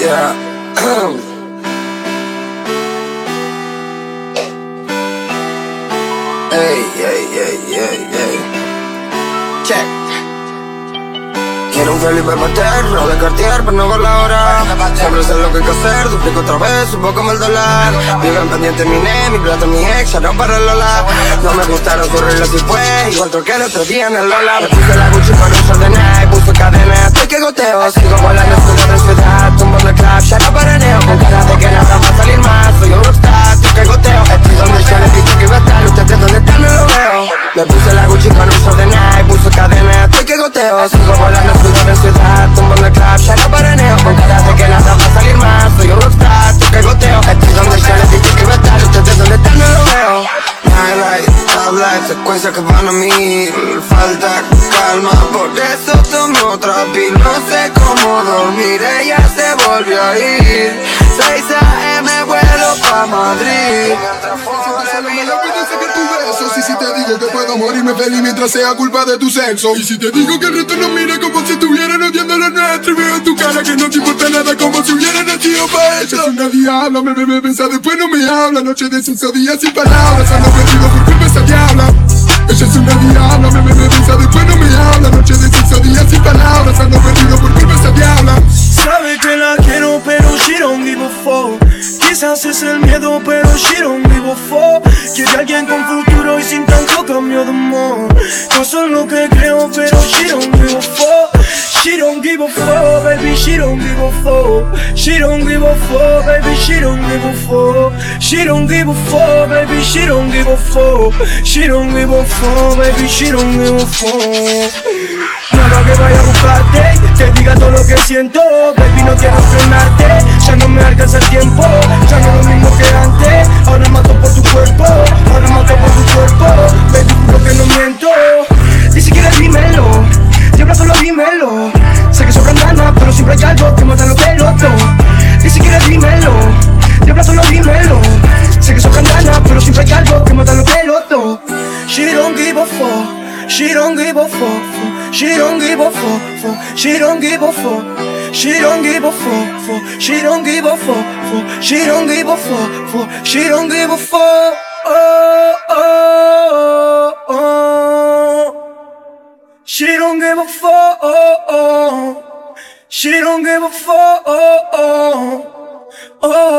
Yeah. Ey, ey, ey, ey, ey. Check. Quiero un Felipe Paterno de Cartier, pero no con la hora. Siempre sé lo que hay que hacer, duplico otra vez, un poco el dólar. Viven pendiente mi ne, mi plata, mi ex, ya no para el Lola. No me gustaron reglas y fue, igual que el otro día en el Lola. Me puse la Gucci para Me puse la Gucci con un ordené, puse cadena, estoy que goteo. Sigo volando, ciudad en ciudad, tumbo en el club, ya no paraneo. Con cara de que nada va a salir más, soy un rockstar, estoy que goteo. Estoy donde yo les dije que iba a estar, ustedes donde están no lo veo. Nightlight, top life, secuencias que van a mil Falta calma, por eso tomé otra pil No sé cómo dormir, ella se volvió a ir Y si te digo que puedo morirme feliz mientras sea culpa de tu sexo Y si te digo que el resto nos mira como si estuvieran odiando lo nuestro Y veo en tu cara que no te importa nada como si hubieran nacido pa' eso Es una diabla, me bebe, besa, después no me habla Noche de sexo, día sin palabras Ando perdido por culpa esa diabla Ella es una diabla, me bebe, besa, después no me habla Noche de sexo, día sin palabras Ando perdido por culpa esa diabla Sabe que la quiero pero she don't give a fuck Quizás es el miedo pero give a fuck Quiere alguien con futuro y sin tanto cambio de amor No son lo que creo pero give a fuck She don't give a fuck, baby, she don't give a fuck She don't give a fuck, baby, she don't give a fuck She don't give a fuck, baby, she don't give a fuck She don't give a fuck, baby, she don't give a fuck Que vaya a buscarte, te diga todo lo que siento Baby, no quiero frenarte, ya no me alcanza el tiempo Ya no es lo mismo que antes, ahora mato por tu cuerpo Ahora mato por tu cuerpo, baby, juro que no miento. Ni siquiera dímelo, diabla solo dímelo. Sé que sobran ganas, pero siempre hay algo que mata lo peloto Ni siquiera dímelo, diabla solo dímelo. Sé que sobran ganas, pero siempre hay algo que mata lo peloto She don't give a fuck She. She don't give a fuck, fuck. She don't give a fuck. She don't give a fuck, fuck. She don't give a fuck, fuck. She don't give a fuck, fuck. She don't give a fuck. Oh, oh, oh. She don't give a fuck. Oh, oh. She don't give a fuck. Oh, oh, oh.